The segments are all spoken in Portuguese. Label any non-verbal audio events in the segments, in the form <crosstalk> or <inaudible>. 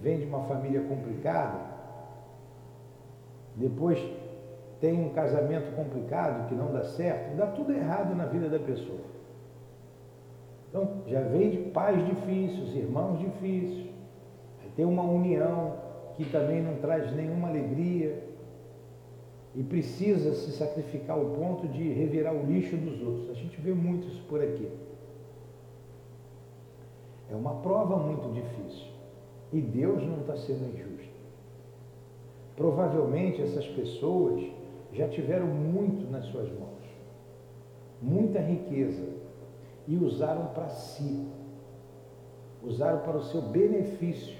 vem de uma família complicada, depois tem um casamento complicado que não dá certo, dá tudo errado na vida da pessoa. Então, já vem de pais difíceis, irmãos difíceis, tem uma união que também não traz nenhuma alegria e precisa se sacrificar ao ponto de revirar o lixo dos outros. A gente vê muito isso por aqui. É uma prova muito difícil. E Deus não está sendo injusto. Provavelmente essas pessoas já tiveram muito nas suas mãos, muita riqueza, e usaram para si, usaram para o seu benefício.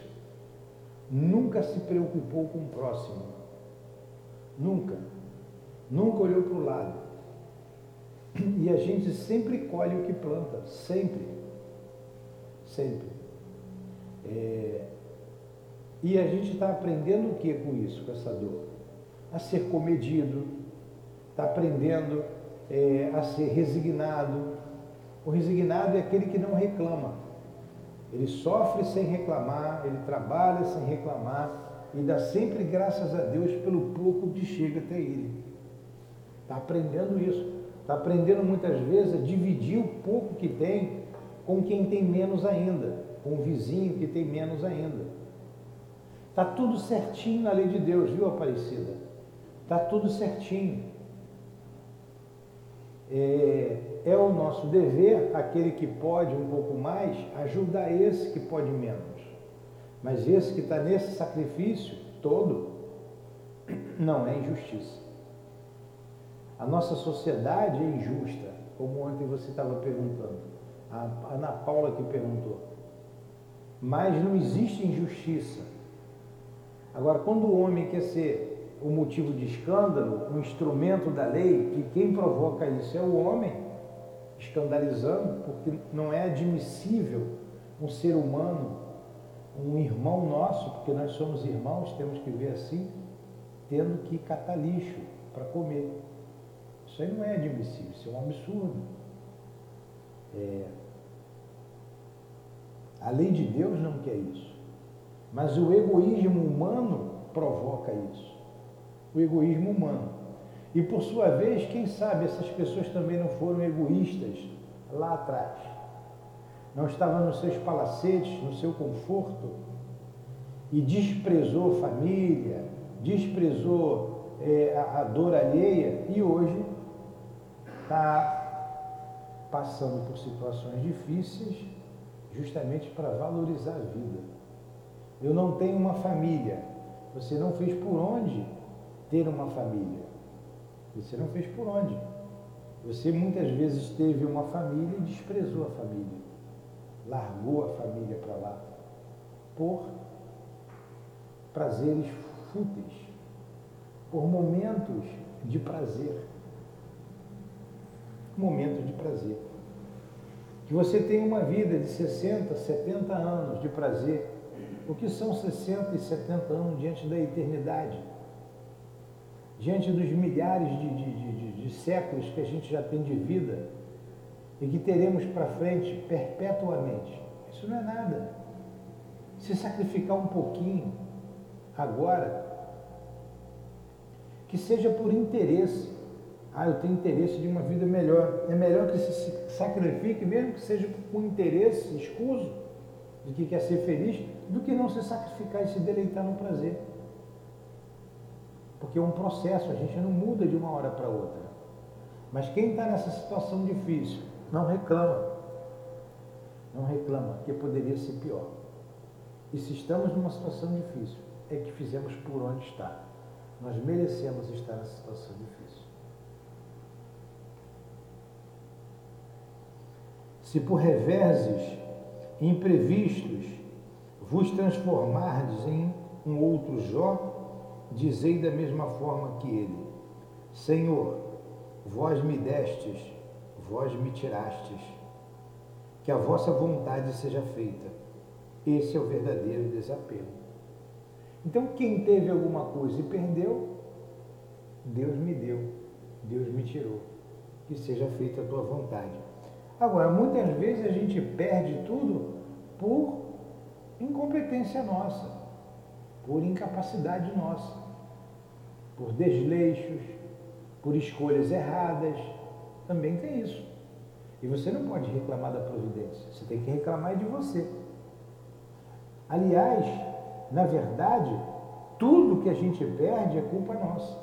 Nunca se preocupou com o próximo. Nunca. Nunca olhou para o lado. E a gente sempre colhe o que planta, sempre. Sempre. É... E a gente está aprendendo o que com isso, com essa dor? A ser comedido, está aprendendo é, a ser resignado. O resignado é aquele que não reclama. Ele sofre sem reclamar, ele trabalha sem reclamar e dá sempre graças a Deus pelo pouco que chega até ele. Está aprendendo isso. Está aprendendo muitas vezes a dividir o pouco que tem com quem tem menos ainda, com o vizinho que tem menos ainda. Está tudo certinho na lei de Deus, viu, Aparecida? Está tudo certinho. É, é o nosso dever, aquele que pode um pouco mais, ajudar esse que pode menos. Mas esse que está nesse sacrifício todo, <clears throat> não é injustiça. A nossa sociedade é injusta, como ontem você estava perguntando. A Ana Paula que perguntou. Mas não existe injustiça. Agora, quando o homem quer ser o motivo de escândalo, um instrumento da lei, que quem provoca isso é o homem, escandalizando, porque não é admissível um ser humano, um irmão nosso, porque nós somos irmãos, temos que ver assim, tendo que catar lixo para comer. Isso aí não é admissível, isso é um absurdo. É... A lei de Deus não quer isso. Mas o egoísmo humano provoca isso. O egoísmo humano. E por sua vez, quem sabe essas pessoas também não foram egoístas lá atrás. Não estavam nos seus palacetes, no seu conforto, e desprezou família, desprezou é, a, a dor alheia, e hoje está passando por situações difíceis justamente para valorizar a vida. Eu não tenho uma família. Você não fez por onde ter uma família. Você não fez por onde. Você muitas vezes teve uma família e desprezou a família. Largou a família para lá por prazeres fúteis, por momentos de prazer. Momentos de prazer. Que você tenha uma vida de 60, 70 anos de prazer. O que são 60 e 70 anos diante da eternidade? diante dos milhares de, de, de, de séculos que a gente já tem de vida e que teremos para frente perpetuamente. Isso não é nada. Se sacrificar um pouquinho agora, que seja por interesse. Ah, eu tenho interesse de uma vida melhor. É melhor que se sacrifique, mesmo que seja com interesse escuso, de que quer ser feliz, do que não se sacrificar e se deleitar no prazer. Porque é um processo, a gente não muda de uma hora para outra. Mas quem está nessa situação difícil, não reclama. Não reclama, porque poderia ser pior. E se estamos numa situação difícil, é que fizemos por onde está. Nós merecemos estar nessa situação difícil. Se por reveses imprevistos vos transformardes em um outro Jó, dizei da mesma forma que ele: Senhor, vós me destes, vós me tirastes, que a vossa vontade seja feita. Esse é o verdadeiro desapego. Então, quem teve alguma coisa e perdeu, Deus me deu, Deus me tirou. Que seja feita a tua vontade. Agora, muitas vezes a gente perde tudo por incompetência nossa por incapacidade nossa, por desleixos, por escolhas erradas. Também tem isso. E você não pode reclamar da providência, você tem que reclamar de você. Aliás, na verdade, tudo que a gente perde é culpa nossa.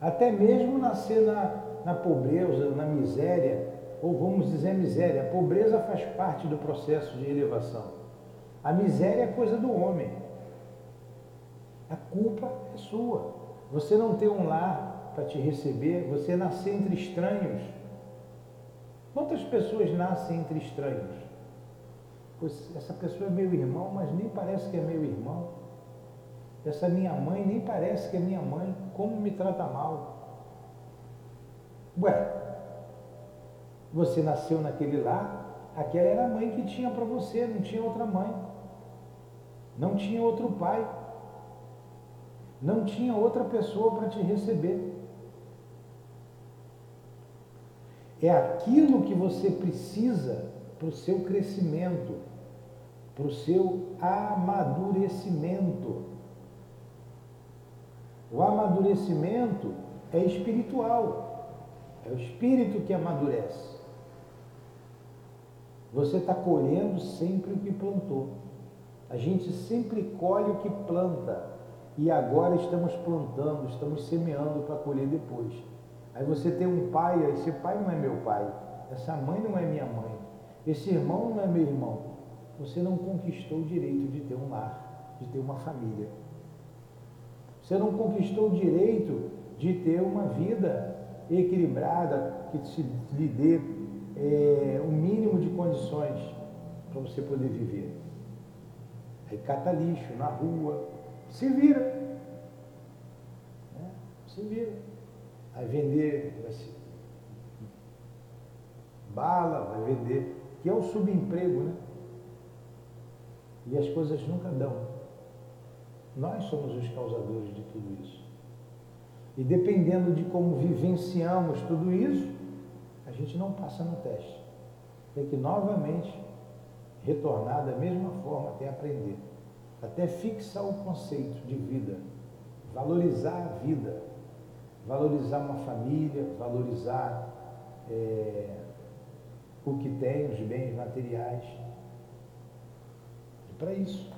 Até mesmo nascer na, na pobreza, na miséria, ou vamos dizer miséria. A pobreza faz parte do processo de elevação. A miséria é coisa do homem. A culpa é sua. Você não tem um lar para te receber, você nascer entre estranhos. Quantas pessoas nascem entre estranhos? Pois essa pessoa é meu irmão, mas nem parece que é meu irmão. Essa minha mãe nem parece que é minha mãe. Como me trata mal? Ué, você nasceu naquele lar, aquela era a mãe que tinha para você, não tinha outra mãe. Não tinha outro pai. Não tinha outra pessoa para te receber. É aquilo que você precisa para o seu crescimento, para o seu amadurecimento. O amadurecimento é espiritual, é o espírito que amadurece. Você está colhendo sempre o que plantou. A gente sempre colhe o que planta. E agora estamos plantando, estamos semeando para colher depois. Aí você tem um pai, esse pai não é meu pai, essa mãe não é minha mãe, esse irmão não é meu irmão. Você não conquistou o direito de ter um lar, de ter uma família. Você não conquistou o direito de ter uma vida equilibrada, que te, lhe dê é, o mínimo de condições para você poder viver. Aí cata lixo na rua, se vira. Né? Se vira. Aí vender vai se, bala, vai vender, que é o subemprego, né? E as coisas nunca dão. Nós somos os causadores de tudo isso. E dependendo de como vivenciamos tudo isso, gente não passa no teste. Tem que novamente retornar da mesma forma até aprender. Até fixar o conceito de vida. Valorizar a vida. Valorizar uma família, valorizar é, o que tem, os bens materiais. E para isso.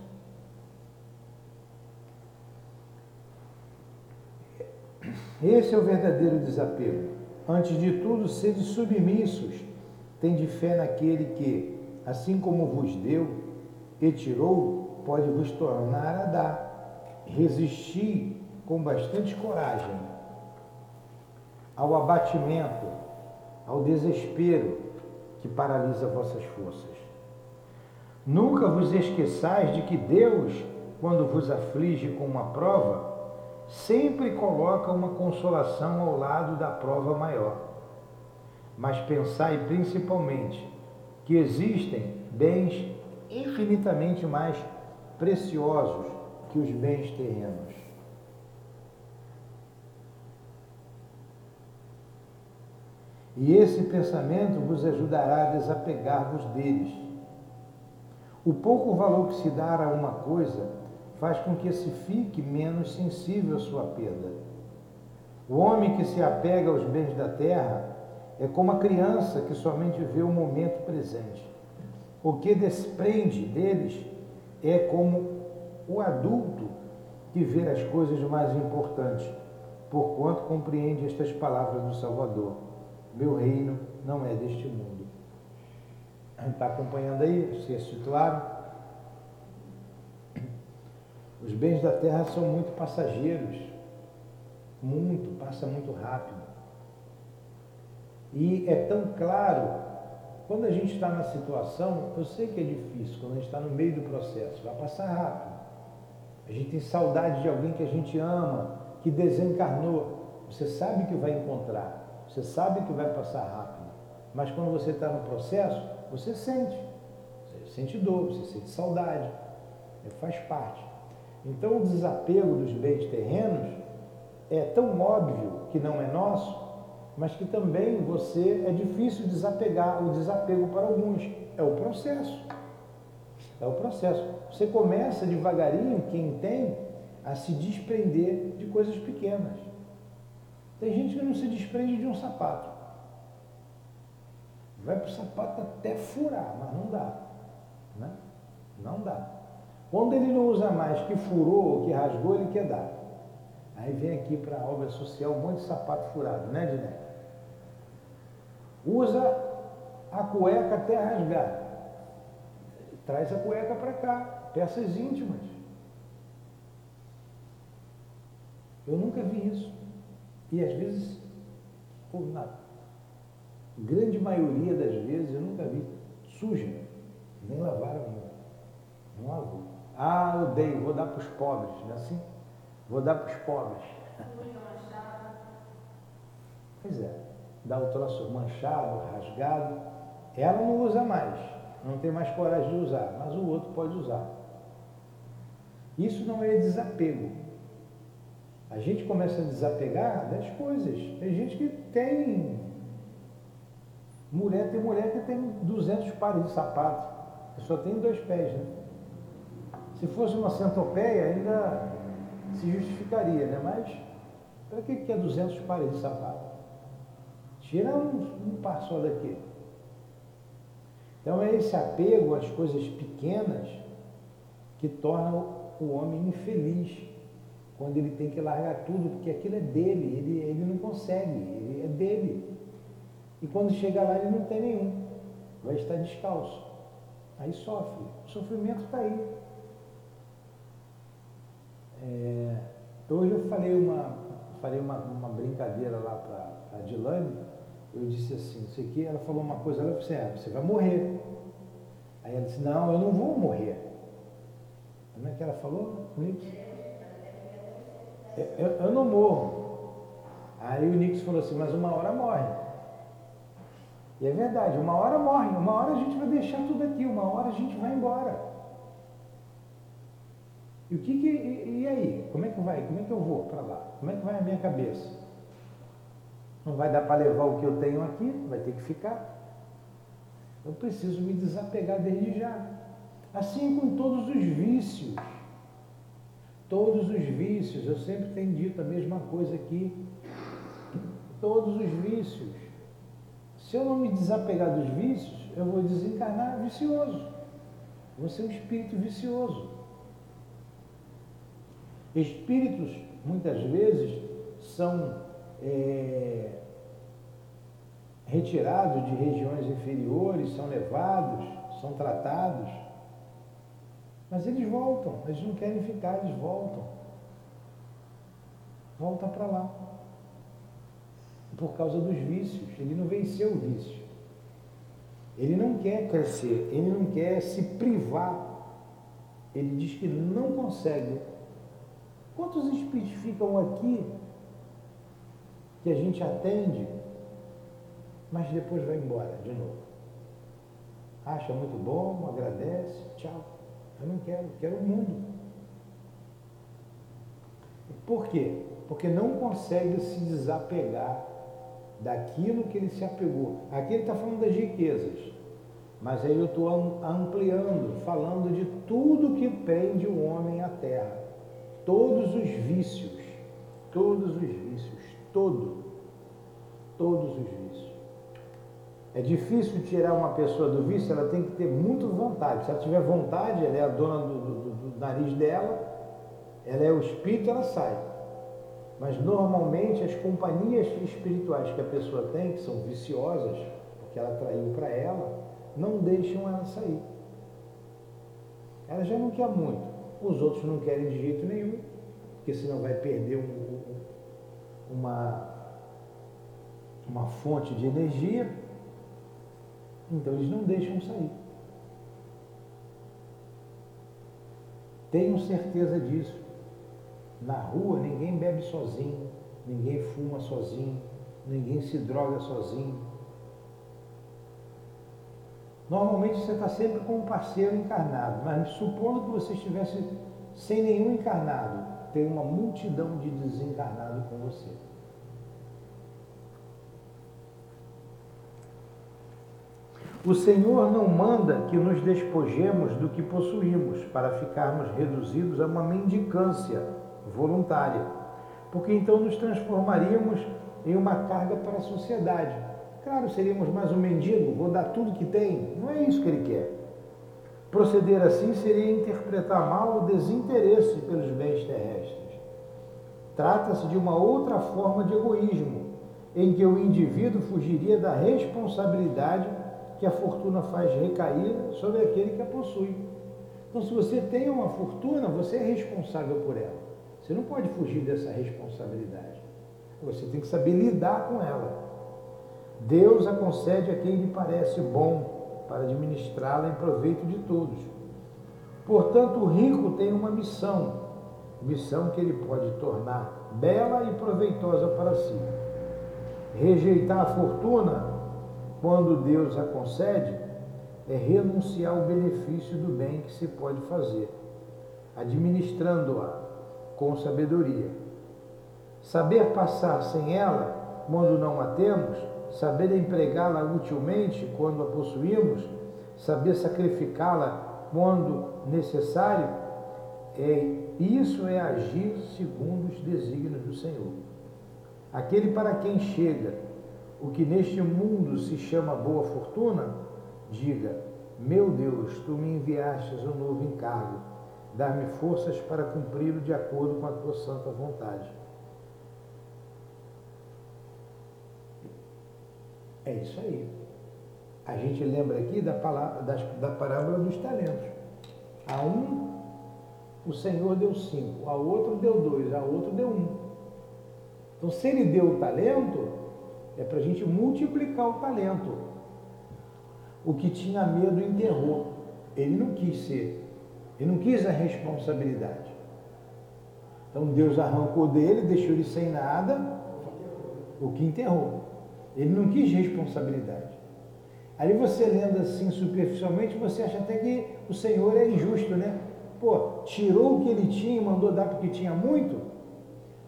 Esse é o verdadeiro desapego. Antes de tudo, sede submissos, tende fé naquele que, assim como vos deu e tirou, pode vos tornar a dar. Resisti com bastante coragem ao abatimento, ao desespero que paralisa vossas forças. Nunca vos esqueçais de que Deus, quando vos aflige com uma prova, sempre coloca uma consolação ao lado da prova maior. Mas pensai principalmente que existem bens infinitamente mais preciosos que os bens terrenos. E esse pensamento vos ajudará a desapegar-vos deles. O pouco valor que se dá a uma coisa faz com que se fique menos sensível à sua perda. O homem que se apega aos bens da terra é como a criança que somente vê o momento presente. O que desprende deles é como o adulto que vê as coisas mais importantes, porquanto compreende estas palavras do Salvador: Meu reino não é deste mundo. Está acompanhando aí? Se titularam? Os bens da terra são muito passageiros, muito, passa muito rápido. E é tão claro, quando a gente está na situação, eu sei que é difícil, quando a gente está no meio do processo, vai passar rápido. A gente tem saudade de alguém que a gente ama, que desencarnou. Você sabe que vai encontrar, você sabe que vai passar rápido. Mas quando você está no processo, você sente. Você sente dor, você sente saudade. É, faz parte. Então, o desapego dos bens terrenos é tão óbvio que não é nosso, mas que também você é difícil desapegar, o desapego para alguns. É o processo. É o processo. Você começa devagarinho, quem tem, a se desprender de coisas pequenas. Tem gente que não se desprende de um sapato. Vai para o sapato até furar, mas não dá. Né? Não dá. Quando ele não usa mais que furou ou que rasgou, ele quer dar. Aí vem aqui para a obra social um monte de sapato furado, né, Diné? Usa a cueca até rasgar. Traz a cueca para cá, peças íntimas. Eu nunca vi isso. E às vezes, por na grande maioria das vezes, eu nunca vi suja, nem lavaram ainda. Não lavou. Ah, eu dei, vou dar para os pobres, não é assim? Vou dar para os pobres. Pois é, dá o troço manchado, rasgado. Ela não usa mais, não tem mais coragem de usar, mas o outro pode usar. Isso não é desapego. A gente começa a desapegar das coisas. Tem gente que tem. Mulher tem mulher que tem 200 pares de sapato. Só tem dois pés, né? Se fosse uma centopeia, ainda se justificaria, né? Mas para que, que é 200 pares de sapato? Tira um, um par só daqui. Então é esse apego às coisas pequenas que torna o homem infeliz quando ele tem que largar tudo, porque aquilo é dele, ele, ele não consegue, ele é dele. E quando chega lá ele não tem nenhum, vai estar descalço. Aí sofre. O sofrimento está aí. É, hoje eu falei uma, falei uma, uma brincadeira lá para a Dilane, eu disse assim, isso aqui, ela falou uma coisa, ela disse, é, você vai morrer. Aí ela disse, não, eu não vou morrer. Como é que ela falou, Nix? Eu, eu não morro. Aí o Nix falou assim, mas uma hora morre. E é verdade, uma hora morre, uma hora a gente vai deixar tudo aqui, uma hora a gente vai embora. E o que que. E, e aí? Como é que vai? Como é que eu vou para lá? Como é que vai a minha cabeça? Não vai dar para levar o que eu tenho aqui, vai ter que ficar. Eu preciso me desapegar desde já. Assim com todos os vícios. Todos os vícios, eu sempre tenho dito a mesma coisa aqui. Todos os vícios. Se eu não me desapegar dos vícios, eu vou desencarnar vicioso. Vou ser um espírito vicioso. Espíritos, muitas vezes, são é, retirados de regiões inferiores, são levados, são tratados, mas eles voltam, eles não querem ficar, eles voltam. Volta para lá. Por causa dos vícios. Ele não venceu o vício. Ele não quer crescer, ele não quer se privar. Ele diz que não consegue Quantos espíritos ficam aqui que a gente atende, mas depois vai embora de novo? Acha muito bom, agradece, tchau. Eu não quero, quero o mundo. Por quê? Porque não consegue se desapegar daquilo que ele se apegou. Aqui ele está falando das riquezas, mas aí eu estou ampliando, falando de tudo que prende o homem à terra todos os vícios, todos os vícios, todo, todos os vícios. É difícil tirar uma pessoa do vício, ela tem que ter muito vontade. Se ela tiver vontade, ela é a dona do, do, do nariz dela, ela é o espírito, ela sai. Mas normalmente as companhias espirituais que a pessoa tem, que são viciosas, porque ela traiu para ela, não deixam ela sair. Ela já não quer muito os outros não querem de jeito nenhum, porque senão vai perder um, uma, uma fonte de energia, então eles não deixam sair. Tenham certeza disso. Na rua ninguém bebe sozinho, ninguém fuma sozinho, ninguém se droga sozinho. Normalmente você está sempre com um parceiro encarnado, mas supondo que você estivesse sem nenhum encarnado, tem uma multidão de desencarnados com você. O Senhor não manda que nos despojemos do que possuímos para ficarmos reduzidos a uma mendicância voluntária, porque então nos transformaríamos em uma carga para a sociedade. Claro, seríamos mais um mendigo, vou dar tudo que tem. Não é isso que ele quer. Proceder assim seria interpretar mal o desinteresse pelos bens terrestres. Trata-se de uma outra forma de egoísmo, em que o indivíduo fugiria da responsabilidade que a fortuna faz recair sobre aquele que a possui. Então, se você tem uma fortuna, você é responsável por ela. Você não pode fugir dessa responsabilidade. Você tem que saber lidar com ela. Deus a concede a quem lhe parece bom para administrá-la em proveito de todos. Portanto, o rico tem uma missão, missão que ele pode tornar bela e proveitosa para si. Rejeitar a fortuna, quando Deus a concede, é renunciar ao benefício do bem que se pode fazer, administrando-a com sabedoria. Saber passar sem ela, quando não a temos, saber empregá-la utilmente quando a possuímos, saber sacrificá-la quando necessário, é, isso é agir segundo os desígnios do Senhor. Aquele para quem chega o que neste mundo se chama boa fortuna, diga: Meu Deus, tu me enviastes um novo encargo, dar-me forças para cumpri-lo de acordo com a tua santa vontade. É isso aí. A gente lembra aqui da, palavra, da, da parábola dos talentos. A um, o Senhor deu cinco, a outro deu dois, a outro deu um. Então, se ele deu o talento, é para a gente multiplicar o talento. O que tinha medo enterrou. Ele não quis ser, ele não quis a responsabilidade. Então Deus arrancou dele, deixou ele sem nada, o que enterrou. Ele não quis responsabilidade. Aí você lendo assim superficialmente, você acha até que o Senhor é injusto, né? Pô, tirou o que ele tinha e mandou dar porque tinha muito?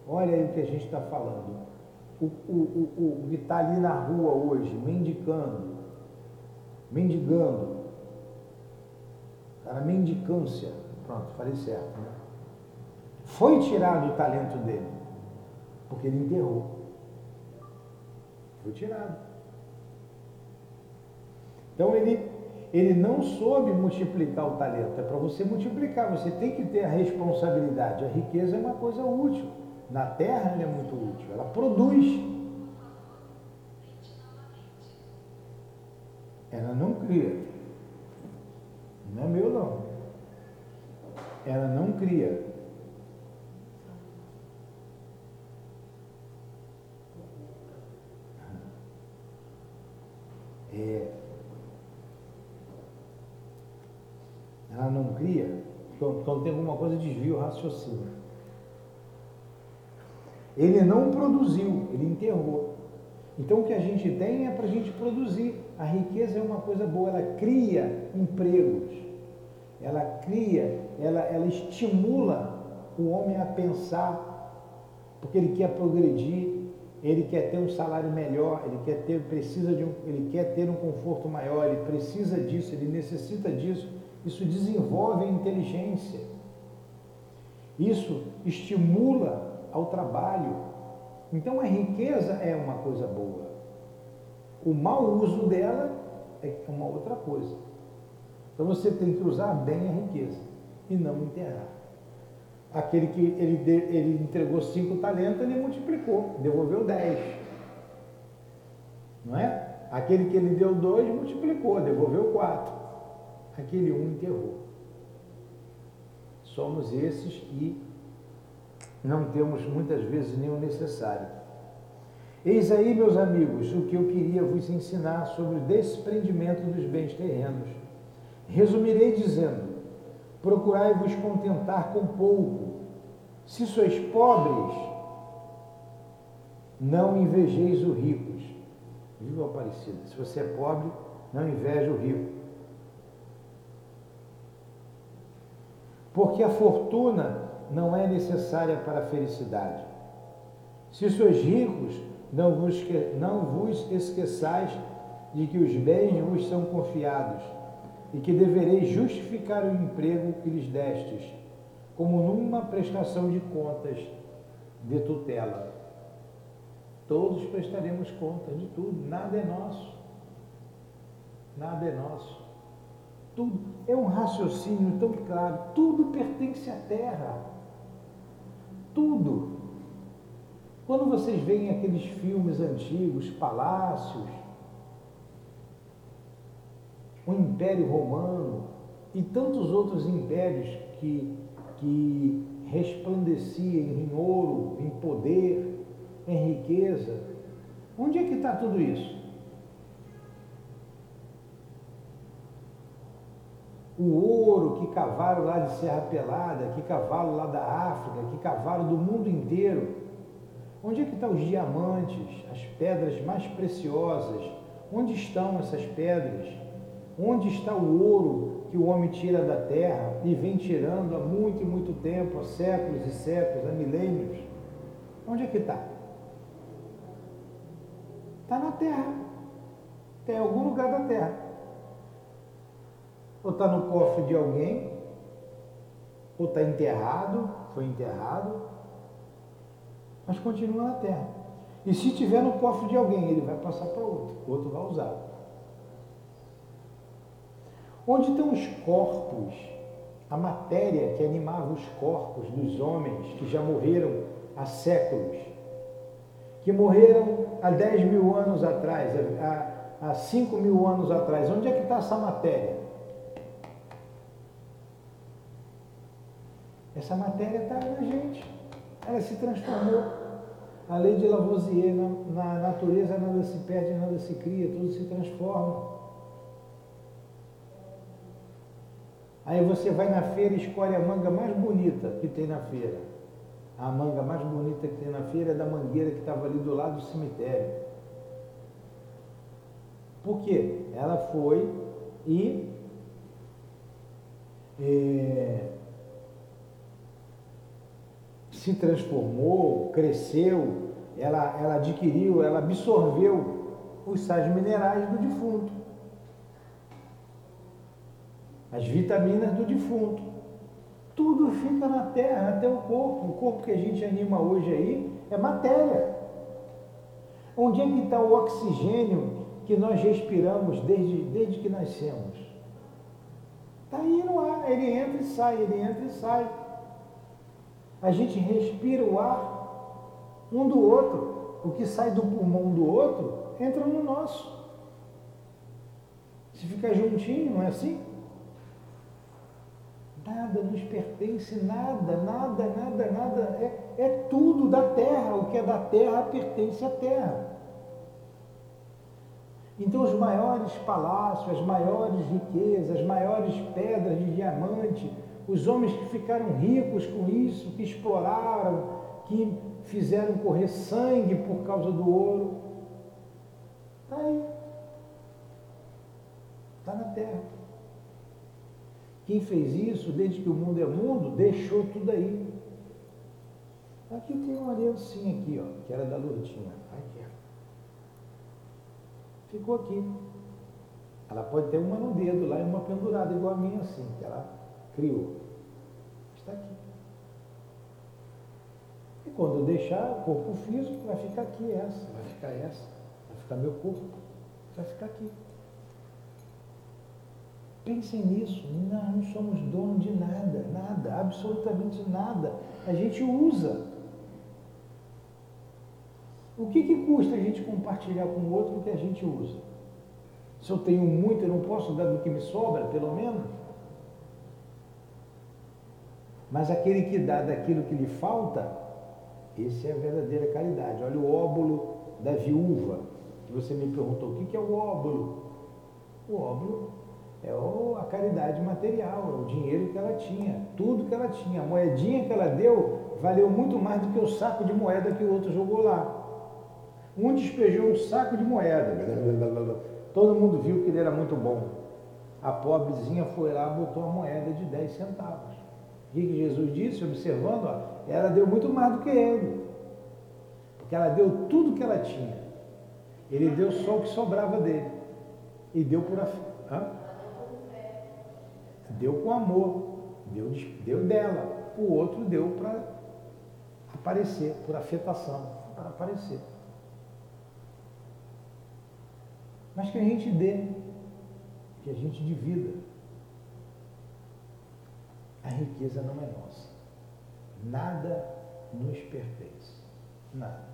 Olha aí o que a gente está falando. O, o, o, o que está ali na rua hoje, mendicando, mendigando, cara, mendicância, pronto, falei certo, né? Foi tirado o talento dele, porque ele enterrou. Foi tirado. Então ele, ele não soube multiplicar o talento. É para você multiplicar, você tem que ter a responsabilidade. A riqueza é uma coisa útil. Na terra ela é muito útil, ela produz. Ela não cria. Não é meu não. Ela não cria. É, ela não cria, quando tem alguma coisa desvia o raciocínio. Ele não produziu, ele enterrou. Então o que a gente tem é para a gente produzir. A riqueza é uma coisa boa, ela cria empregos, ela cria, ela, ela estimula o homem a pensar, porque ele quer progredir, ele quer ter um salário melhor, ele quer ter, precisa de um, ele quer ter um conforto maior, ele precisa disso, ele necessita disso. Isso desenvolve a inteligência. Isso estimula ao trabalho. Então a riqueza é uma coisa boa. O mau uso dela é uma outra coisa. Então você tem que usar bem a riqueza e não enterrar. Aquele que ele, ele entregou cinco talentos, ele multiplicou, devolveu dez. Não é? Aquele que ele deu dois, multiplicou, devolveu quatro. Aquele um enterrou. Somos esses que não temos muitas vezes nem o necessário. Eis aí, meus amigos, o que eu queria vos ensinar sobre o desprendimento dos bens terrenos. Resumirei dizendo: procurai-vos contentar com pouco. Se sois pobres, não invejeis os ricos. Viva Aparecida. Se você é pobre, não inveje o rico. Porque a fortuna não é necessária para a felicidade. Se sois ricos, não vos, não vos esqueçais de que os bens vos são confiados e que devereis justificar o emprego que lhes destes, como numa prestação de contas de tutela. Todos prestaremos contas de tudo, nada é nosso. Nada é nosso. Tudo é um raciocínio tão claro, tudo pertence à terra. Tudo. Quando vocês veem aqueles filmes antigos, palácios, o Império Romano e tantos outros impérios que, que resplandeciam em ouro, em poder, em riqueza. Onde é que está tudo isso? O ouro que cavaram lá de Serra Pelada, que cavaram lá da África, que cavaram do mundo inteiro. Onde é que estão os diamantes, as pedras mais preciosas? Onde estão essas pedras? Onde está o ouro que o homem tira da terra e vem tirando há muito e muito tempo, há séculos e séculos, há milênios? Onde é que está? Está na terra. Tem algum lugar da terra. Ou está no cofre de alguém, ou está enterrado, foi enterrado, mas continua na terra. E se tiver no cofre de alguém, ele vai passar para outro, o outro vai usar. Onde estão os corpos, a matéria que animava os corpos dos homens que já morreram há séculos, que morreram há 10 mil anos atrás, há, há 5 mil anos atrás? Onde é que está essa matéria? Essa matéria está na gente, ela se transformou. A lei de Lavoisier, na, na natureza nada se perde, nada se cria, tudo se transforma. Aí você vai na feira e escolhe a manga mais bonita que tem na feira. A manga mais bonita que tem na feira é da mangueira que estava ali do lado do cemitério. Por quê? Ela foi e é, se transformou, cresceu, ela, ela adquiriu, ela absorveu os sais minerais do defunto as vitaminas do defunto. Tudo fica na terra, até o corpo. O corpo que a gente anima hoje aí é matéria. Onde é que está o oxigênio que nós respiramos desde, desde que nascemos? Está aí no ar, ele entra e sai, ele entra e sai. A gente respira o ar um do outro. O que sai do pulmão do outro entra no nosso. Se ficar juntinho, não é assim? Nada nos pertence, nada, nada, nada, nada. É, é tudo da terra. O que é da terra pertence à terra. Então, os maiores palácios, as maiores riquezas, as maiores pedras de diamante, os homens que ficaram ricos com isso, que exploraram, que fizeram correr sangue por causa do ouro, está aí. Está na terra. Quem fez isso, desde que o mundo é mundo, deixou tudo aí. Aqui tem uma aliancinha aqui, ó, que era da Lourdinha. Aqui. Ficou aqui. Ela pode ter uma no dedo lá e uma pendurada, igual a minha assim, que ela criou. Está aqui. E quando eu deixar o corpo físico, vai ficar aqui essa, vai ficar essa, vai ficar meu corpo, vai ficar aqui. Pensem nisso, nós não somos dono de nada, nada, absolutamente nada. A gente usa. O que, que custa a gente compartilhar com o outro o que a gente usa? Se eu tenho muito, eu não posso dar do que me sobra, pelo menos? Mas aquele que dá daquilo que lhe falta, esse é a verdadeira caridade. Olha o óbolo da viúva, que você me perguntou, o que, que é o óbolo? O óbolo é a caridade material, é o dinheiro que ela tinha, tudo que ela tinha. A moedinha que ela deu valeu muito mais do que o saco de moeda que o outro jogou lá. Um despejou um saco de moeda, <laughs> todo mundo viu que ele era muito bom. A pobrezinha foi lá e botou a moeda de 10 centavos. O que Jesus disse, observando? Ó, ela deu muito mais do que ele, porque ela deu tudo que ela tinha. Ele deu só o que sobrava dele e deu por afim. Deu com amor, deu, deu dela. o outro deu para aparecer, por afetação, para aparecer. Mas que a gente dê, que a gente divida. A riqueza não é nossa. Nada nos pertence. Nada.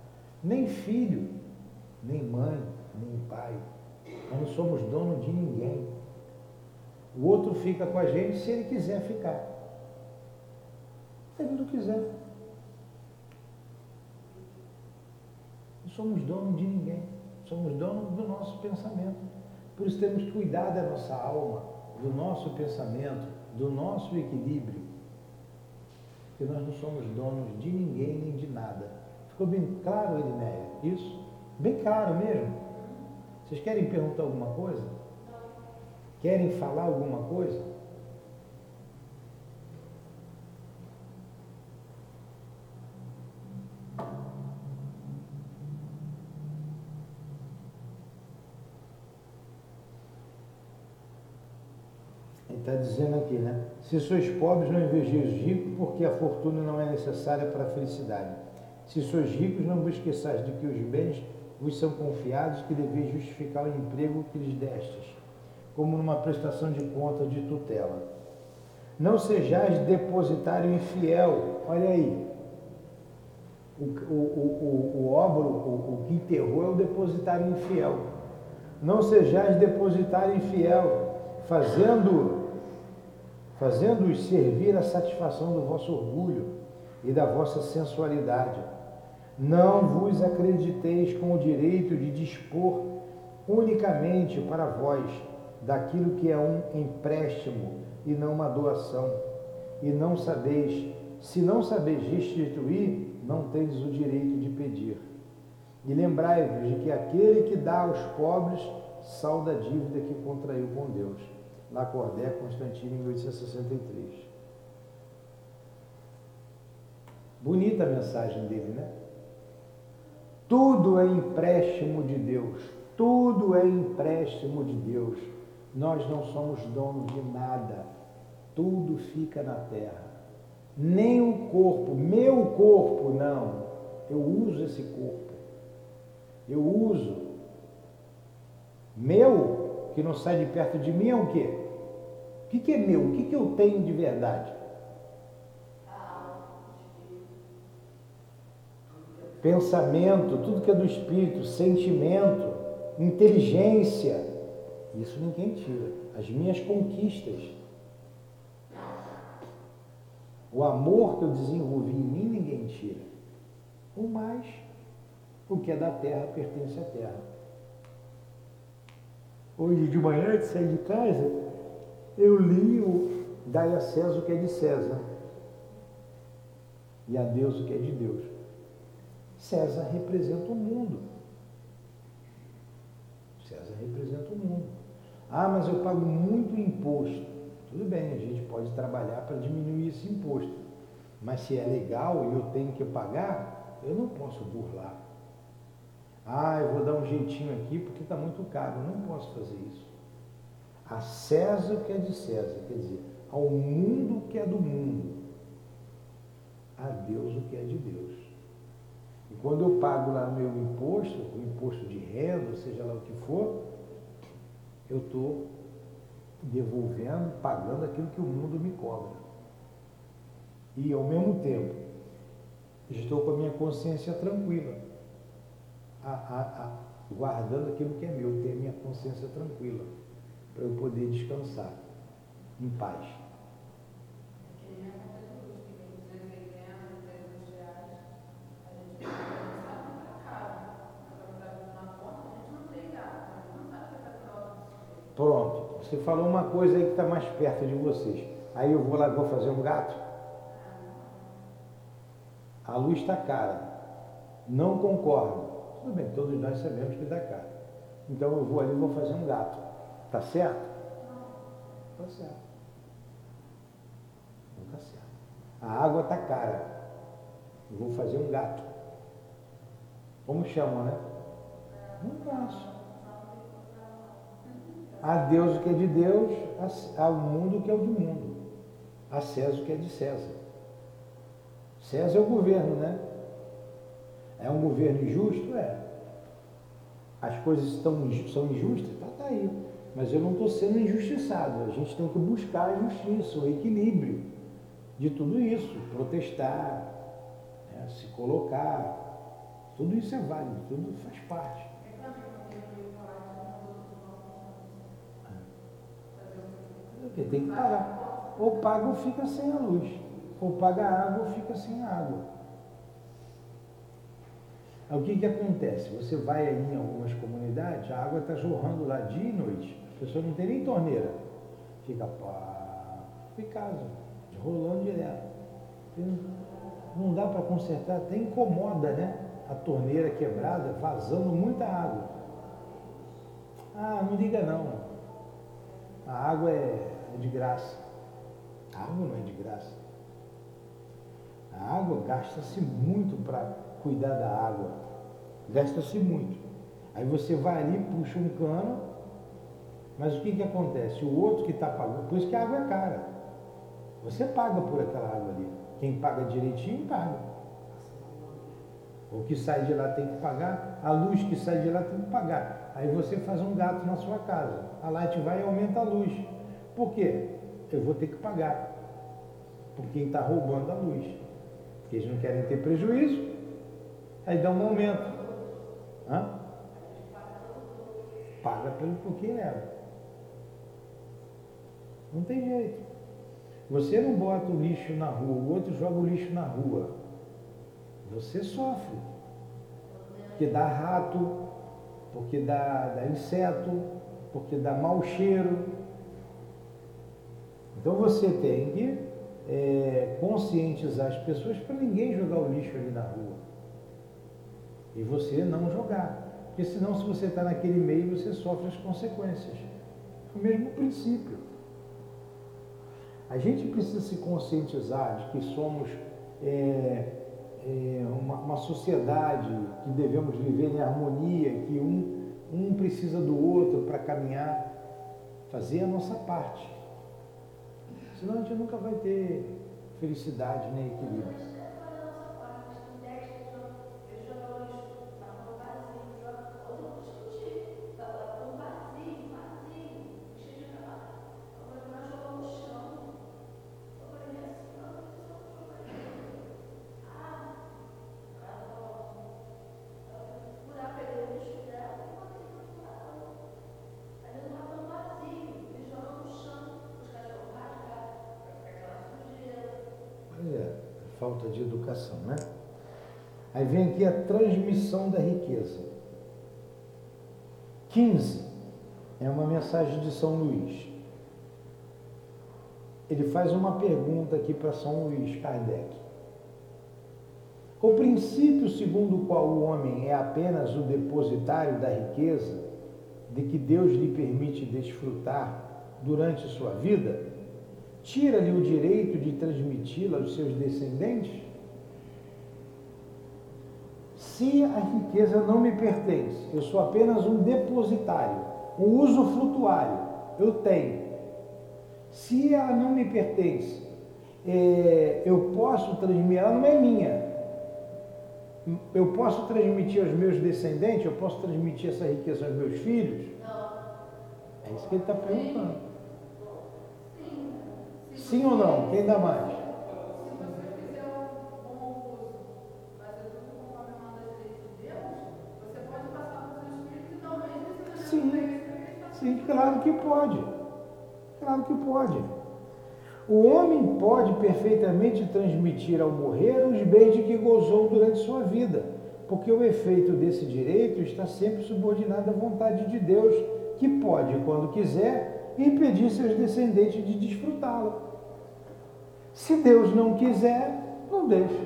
Nem filho, nem mãe, nem pai. Nós não somos dono de ninguém. O outro fica com a gente se ele quiser ficar. Se ele não quiser. Não somos donos de ninguém. Somos donos do nosso pensamento. Por isso temos que cuidar da nossa alma, do nosso pensamento, do nosso equilíbrio. Porque nós não somos donos de ninguém nem de nada. Ficou bem claro, Elinéia? Isso? Bem claro mesmo. Vocês querem perguntar alguma coisa? Querem falar alguma coisa? Está dizendo aqui, né? Se sois pobres, não invejeis os ricos, porque a fortuna não é necessária para a felicidade. Se sois ricos, não vos esqueçais de que os bens vos são confiados, que deveis justificar o emprego que lhes destes como numa prestação de conta de tutela. Não sejais depositário infiel. Olha aí. O, o, o, o, óbolo, o, o que enterrou é o depositário infiel. Não sejais depositário infiel, fazendo fazendo-os servir a satisfação do vosso orgulho e da vossa sensualidade. Não vos acrediteis com o direito de dispor unicamente para vós daquilo que é um empréstimo e não uma doação. E não sabeis, se não sabeis restituir, não tendes o direito de pedir. E lembrai-vos de que aquele que dá aos pobres salda a dívida que contraiu com Deus. Lacordé, Constantino, em 1863. Bonita a mensagem dele, né? Tudo é empréstimo de Deus. Tudo é empréstimo de Deus. Nós não somos donos de nada. Tudo fica na terra. Nem o corpo, meu corpo, não. Eu uso esse corpo. Eu uso. Meu, que não sai de perto de mim, é o quê? O que, que é meu? O que, que eu tenho de verdade? Pensamento, tudo que é do espírito, sentimento, inteligência, isso ninguém tira. As minhas conquistas. O amor que eu desenvolvi em mim, ninguém tira. O mais, o que é da terra pertence à terra. Hoje de manhã, de sair de casa, eu li o Dai a César o que é de César e a Deus o que é de Deus. César representa o mundo. César representa o mundo. Ah, mas eu pago muito imposto. Tudo bem, a gente pode trabalhar para diminuir esse imposto. Mas se é legal e eu tenho que pagar, eu não posso burlar. Ah, eu vou dar um jeitinho aqui porque está muito caro. Eu não posso fazer isso. A César o que é de César, quer dizer, ao mundo que é do mundo. A Deus o que é de Deus. E quando eu pago lá meu imposto, o imposto de renda, seja lá o que for, eu estou devolvendo, pagando aquilo que o mundo me cobra. E ao mesmo tempo, estou com a minha consciência tranquila, a, a, a, guardando aquilo que é meu, ter minha consciência tranquila, para eu poder descansar em paz. Pronto, você falou uma coisa aí que está mais perto de vocês. Aí eu vou lá vou fazer um gato. A luz está cara. Não concordo. Tudo bem, todos nós sabemos que está cara. Então eu vou ali e vou fazer um gato. Tá certo? Não. Tá certo. Não tá certo. A água está cara. Eu vou fazer um gato. Como chama, né? Não posso a Deus o que é de Deus, ao mundo o que é o do mundo, a César o que é de César. César é o governo, né? É um governo injusto? É. As coisas estão, são injustas? Tá, tá aí. Mas eu não estou sendo injustiçado. A gente tem que buscar a justiça, o equilíbrio de tudo isso. Protestar, né? se colocar. Tudo isso é válido, tudo faz parte. Porque tem que pagar. Ou paga ou fica sem a luz. Ou paga água ou fica sem água. Aí, o que, que acontece? Você vai aí em algumas comunidades, a água está jorrando lá dia e noite. A pessoa não tem nem torneira. Fica pá, fica casa, rolando direto. Não dá para consertar, até incomoda, né? A torneira quebrada, vazando muita água. Ah, não liga não. A água é, é de graça. A água não é de graça. A água gasta-se muito para cuidar da água. Gasta-se muito. Aí você vai ali, puxa um cano, mas o que, que acontece? O outro que está pagando, por isso que a água é cara. Você paga por aquela água ali. Quem paga direitinho, paga. O que sai de lá tem que pagar, a luz que sai de lá tem que pagar. Aí você faz um gato na sua casa. A light vai e aumenta a luz. Por quê? Eu vou ter que pagar. Por quem está roubando a luz. Porque eles não querem ter prejuízo. Aí dá um aumento. Hã? Paga pelo porquê leva. Não tem jeito. Você não bota o lixo na rua, o outro joga o lixo na rua. Você sofre. Porque dá rato, porque dá, dá inseto, porque dá mau cheiro. Então você tem que é, conscientizar as pessoas para ninguém jogar o lixo ali na rua. E você não jogar. Porque senão, se você está naquele meio, você sofre as consequências. É o mesmo princípio. A gente precisa se conscientizar de que somos é, é, uma, uma, sociedade que devemos viver em harmonia, que um, um precisa do outro para caminhar, fazer a nossa parte. Senão a gente nunca vai ter felicidade nem equilíbrio. Falta de educação, né? Aí vem aqui a transmissão da riqueza. 15 é uma mensagem de São Luís. Ele faz uma pergunta aqui para São Luís Kardec. O princípio segundo o qual o homem é apenas o depositário da riqueza, de que Deus lhe permite desfrutar durante sua vida, tira-lhe o direito de transmiti-la aos seus descendentes? Se a riqueza não me pertence, eu sou apenas um depositário, um usufrutuário, eu tenho. Se ela não me pertence, é, eu posso transmitir, ela não é minha. Eu posso transmitir aos meus descendentes, eu posso transmitir essa riqueza aos meus filhos? Não. É isso que ele está perguntando. Sim ou não? Quem dá mais? Sim, sim, claro que pode. Claro que pode. O homem pode perfeitamente transmitir ao morrer os bens de que gozou durante sua vida, porque o efeito desse direito está sempre subordinado à vontade de Deus, que pode, quando quiser, impedir seus descendentes de desfrutá-lo. Se Deus não quiser, não deixa.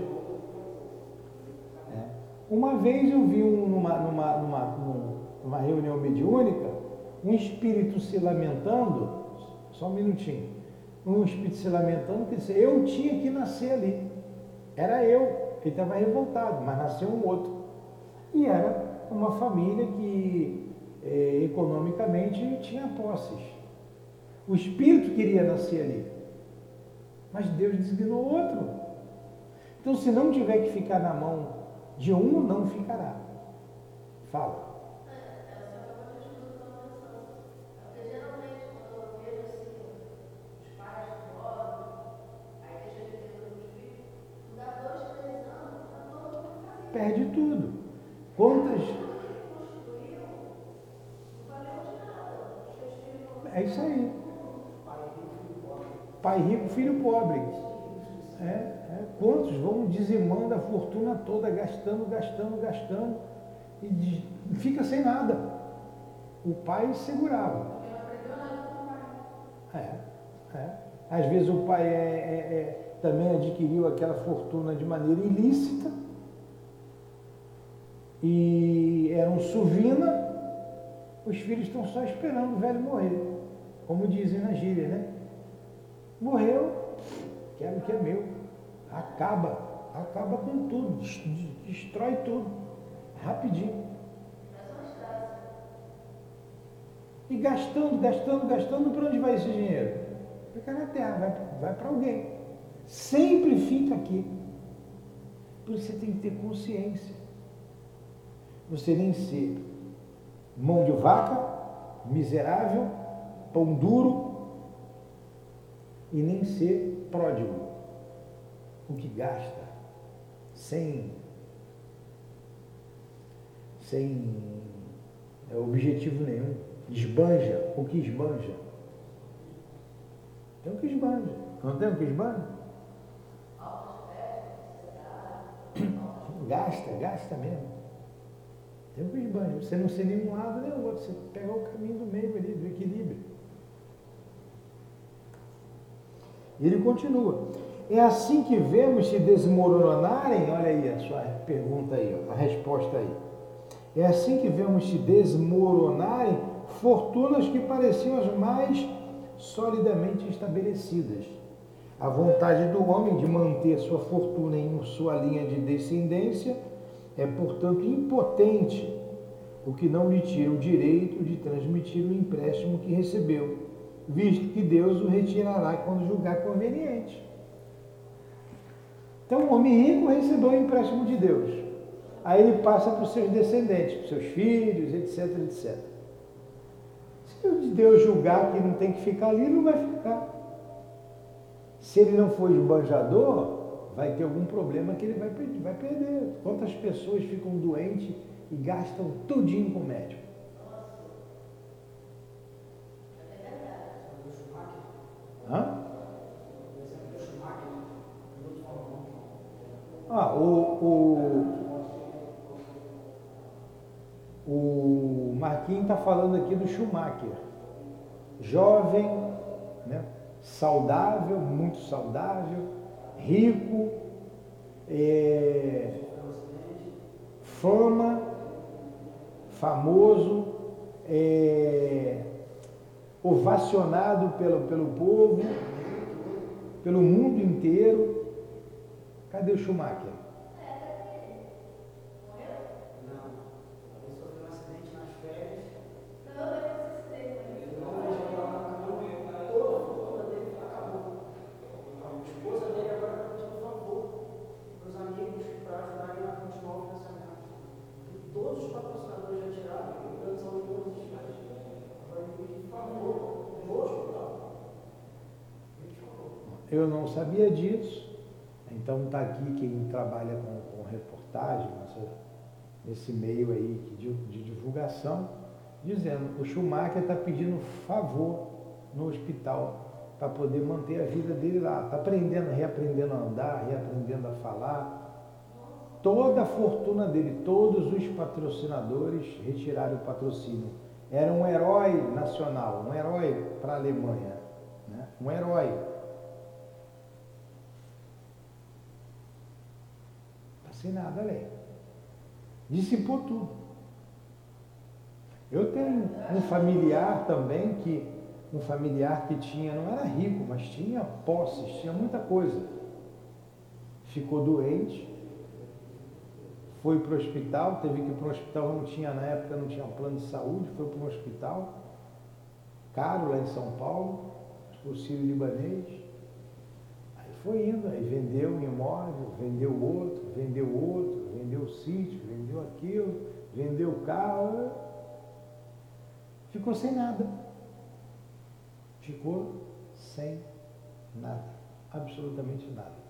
É. Uma vez eu vi um, numa, numa, numa, numa reunião mediúnica um espírito se lamentando, só um minutinho, um espírito se lamentando que disse, eu tinha que nascer ali. Era eu, ele estava revoltado, mas nasceu um outro. E era uma família que é, economicamente tinha posses. O espírito queria nascer ali mas Deus designou outro. Então, se não tiver que ficar na mão de um, não ficará. Fala. Perde tudo. Quantas. É isso aí. Pai rico, filho pobre. É, é. Quantos vão dizimando a fortuna toda, gastando, gastando, gastando, e fica sem nada. O pai segurava. É, é. Às vezes o pai é, é, é, também adquiriu aquela fortuna de maneira ilícita e era um suvina, os filhos estão só esperando o velho morrer, como dizem na gíria, né? Morreu, quero o que é meu. Acaba, acaba com tudo, destrói tudo, rapidinho. E gastando, gastando, gastando, para onde vai esse dinheiro? Fica na terra, vai, vai para alguém. Sempre fica aqui. Por isso você tem que ter consciência. Você nem ser mão de vaca, miserável, pão duro, e nem ser pródigo, o que gasta sem, sem é, objetivo nenhum, esbanja o que esbanja. Tem o que esbanja, não tem o que esbanja? Gasta, gasta mesmo. Tem o que esbanja. Você não ser nenhum lado nem o outro, você pega o caminho do meio ali, do equilíbrio. Ele continua. É assim que vemos se desmoronarem, olha aí a sua pergunta aí, a resposta aí. É assim que vemos se desmoronarem fortunas que pareciam as mais solidamente estabelecidas. A vontade do homem de manter sua fortuna em sua linha de descendência é, portanto, impotente, o que não lhe tira o direito de transmitir o empréstimo que recebeu visto que Deus o retirará quando julgar conveniente. Então, o homem rico recebeu o empréstimo de Deus. Aí ele passa para os seus descendentes, para os seus filhos, etc, etc. Se Deus julgar que não tem que ficar ali, não vai ficar. Se ele não for esbanjador, vai ter algum problema que ele vai, vai perder. Quantas pessoas ficam doentes e gastam tudinho com médico? Hã? Ah, o, o, o Marquinhos está falando aqui do Schumacher. Jovem, né? saudável, muito saudável, rico, é, fama, famoso, é, ovacionado pelo, pelo povo, pelo mundo inteiro. Cadê o Schumacher? Eu não sabia disso. Então está aqui quem trabalha com, com reportagem, nessa, nesse meio aí de, de divulgação, dizendo que o Schumacher está pedindo favor no hospital para poder manter a vida dele lá. Está aprendendo, reaprendendo a andar, reaprendendo a falar. Toda a fortuna dele, todos os patrocinadores retiraram o patrocínio. Era um herói nacional, um herói para a Alemanha. Né? Um herói sem nada além. Dissipou tudo. Eu tenho um familiar também que, um familiar que tinha, não era rico, mas tinha posses, tinha muita coisa. Ficou doente, foi para o hospital, teve que ir para o hospital, não tinha, na época não tinha plano de saúde, foi para um hospital, caro lá em São Paulo, o Sírio Libanês. Foi indo, aí vendeu um imóvel, vendeu outro, vendeu outro, vendeu o sítio, vendeu aquilo, vendeu o carro, ficou sem nada. Ficou sem nada, absolutamente nada.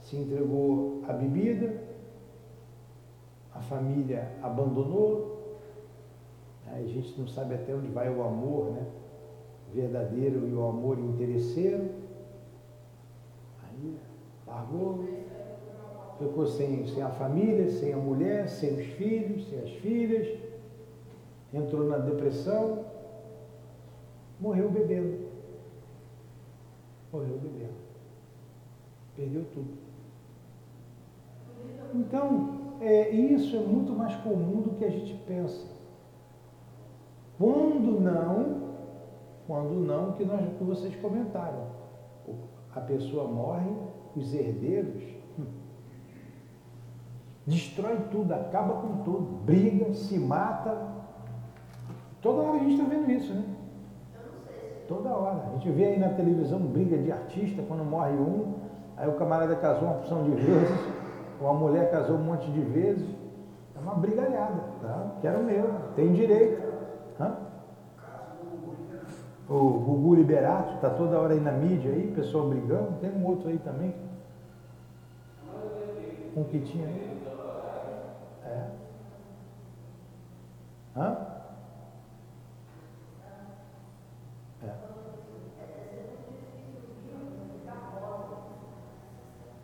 Se entregou à bebida, a família abandonou, a gente não sabe até onde vai o amor, né? Verdadeiro e o amor interesseiro. Largou, ficou sem, sem a família, sem a mulher, sem os filhos, sem as filhas, entrou na depressão, morreu bebendo. Morreu bebendo. Perdeu tudo. Então, é, isso é muito mais comum do que a gente pensa. Quando não, quando não, que, nós, que vocês comentaram, a pessoa morre, os herdeiros destrói tudo, acaba com tudo, briga, se mata. Toda hora a gente está vendo isso, né? Toda hora. A gente vê aí na televisão briga de artista, quando morre um, aí o camarada casou uma porção de vezes, ou a mulher casou um monte de vezes. É uma brigalhada, tá? Quero meu, tem direito. O Gugu Liberato, está toda hora aí na mídia aí, pessoal brigando, tem um outro aí também. Um que tinha aí. É. Hã?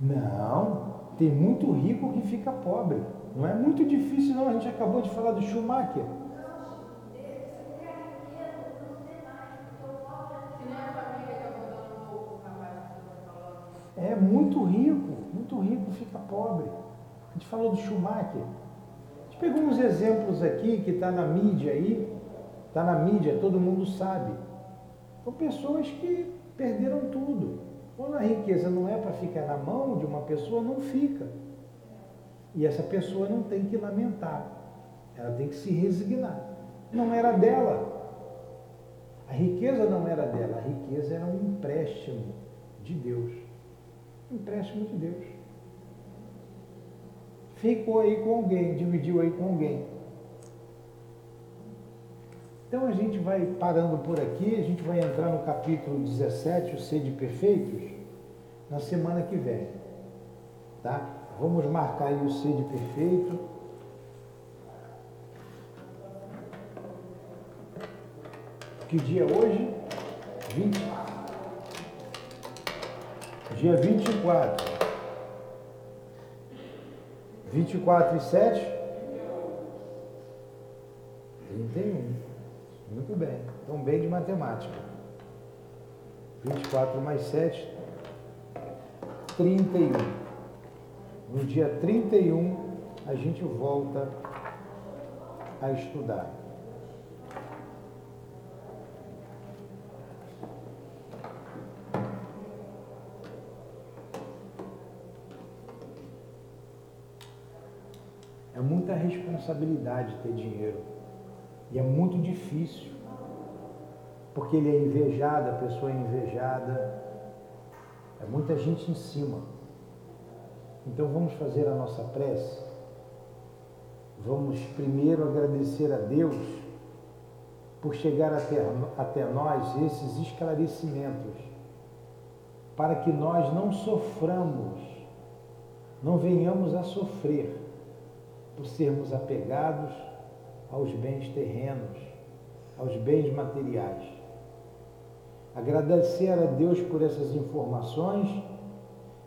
Não, tem muito rico que fica pobre. Não é muito difícil, não. A gente acabou de falar do Schumacher. Muito rico, muito rico fica pobre. A gente falou do Schumacher. A gente pegou uns exemplos aqui que está na mídia aí, está na mídia, todo mundo sabe. São pessoas que perderam tudo. Quando a riqueza não é para ficar na mão de uma pessoa, não fica. E essa pessoa não tem que lamentar, ela tem que se resignar. Não era dela. A riqueza não era dela, a riqueza era um empréstimo de Deus. Empréstimo de Deus. Ficou aí com alguém, dividiu aí com alguém. Então a gente vai parando por aqui, a gente vai entrar no capítulo 17, o Sede Perfeitos, na semana que vem. Tá? Vamos marcar aí o Sede Perfeito. Que dia é hoje? 20. Dia 24. 24 e 7? 31. Muito bem. Então, bem de matemática. 24 mais 7, 31. No dia 31, a gente volta a estudar. É muita responsabilidade ter dinheiro. E é muito difícil, porque ele é invejado, a pessoa é invejada, é muita gente em cima. Então vamos fazer a nossa prece. Vamos primeiro agradecer a Deus por chegar até, até nós esses esclarecimentos, para que nós não soframos, não venhamos a sofrer por sermos apegados aos bens terrenos, aos bens materiais. Agradecer a Deus por essas informações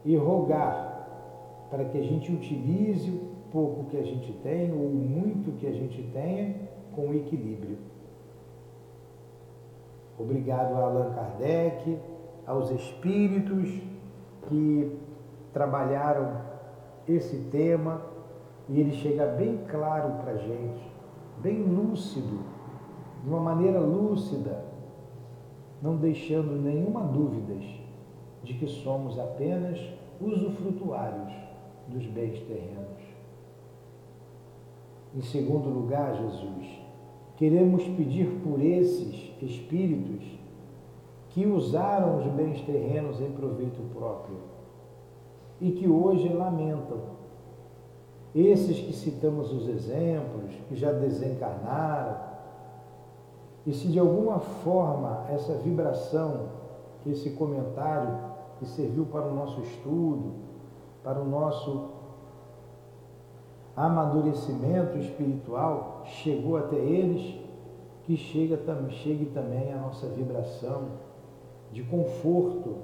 e rogar para que a gente utilize o pouco que a gente tem ou muito que a gente tenha com equilíbrio. Obrigado a Allan Kardec, aos espíritos que trabalharam esse tema e ele chega bem claro para a gente bem lúcido, de uma maneira lúcida, não deixando nenhuma dúvida de que somos apenas usufrutuários dos bens terrenos. Em segundo lugar, Jesus, queremos pedir por esses espíritos que usaram os bens terrenos em proveito próprio e que hoje lamentam. Esses que citamos os exemplos, que já desencarnaram, e se de alguma forma essa vibração, esse comentário que serviu para o nosso estudo, para o nosso amadurecimento espiritual chegou até eles, que chega, chegue também a nossa vibração de conforto,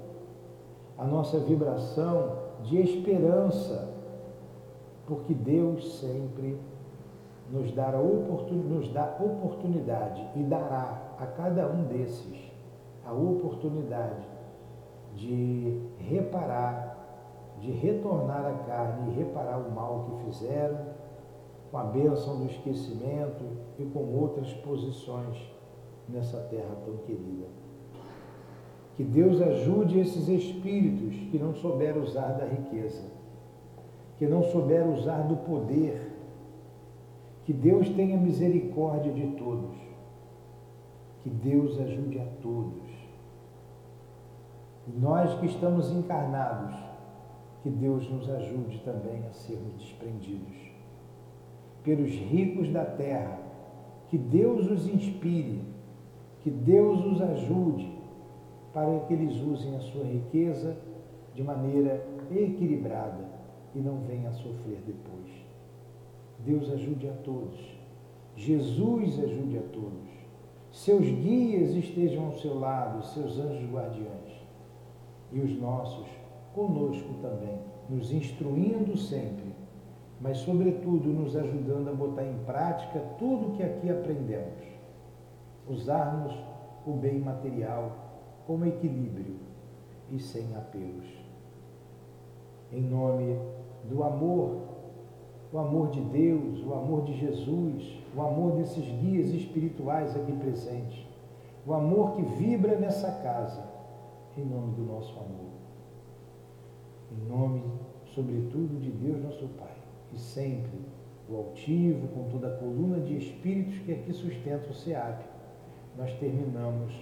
a nossa vibração de esperança, porque Deus sempre nos, dará nos dá oportunidade e dará a cada um desses a oportunidade de reparar de retornar à carne e reparar o mal que fizeram, com a bênção do esquecimento e com outras posições nessa terra tão querida. Que Deus ajude esses espíritos que não souberam usar da riqueza, que não souberam usar do poder. Que Deus tenha misericórdia de todos. Que Deus ajude a todos. E nós que estamos encarnados, que Deus nos ajude também a sermos desprendidos. Pelos ricos da terra, que Deus os inspire, que Deus os ajude para que eles usem a sua riqueza de maneira equilibrada e não venham a sofrer depois. Deus ajude a todos. Jesus ajude a todos. Seus guias estejam ao seu lado, seus anjos guardiães. E os nossos conosco também, nos instruindo sempre, mas, sobretudo, nos ajudando a botar em prática tudo o que aqui aprendemos. Usarmos o bem material como equilíbrio e sem apelos. Em nome do amor, o amor de Deus, o amor de Jesus, o amor desses guias espirituais aqui presentes, o amor que vibra nessa casa, em nome do nosso amor. Em nome, sobretudo, de Deus nosso Pai, e sempre o altivo, com toda a coluna de espíritos que aqui sustenta o SEAP, nós terminamos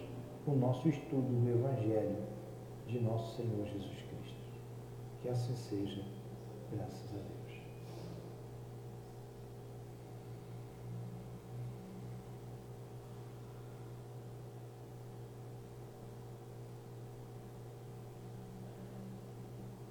o nosso estudo do Evangelho de nosso Senhor Jesus Cristo. Que assim seja, graças a Deus.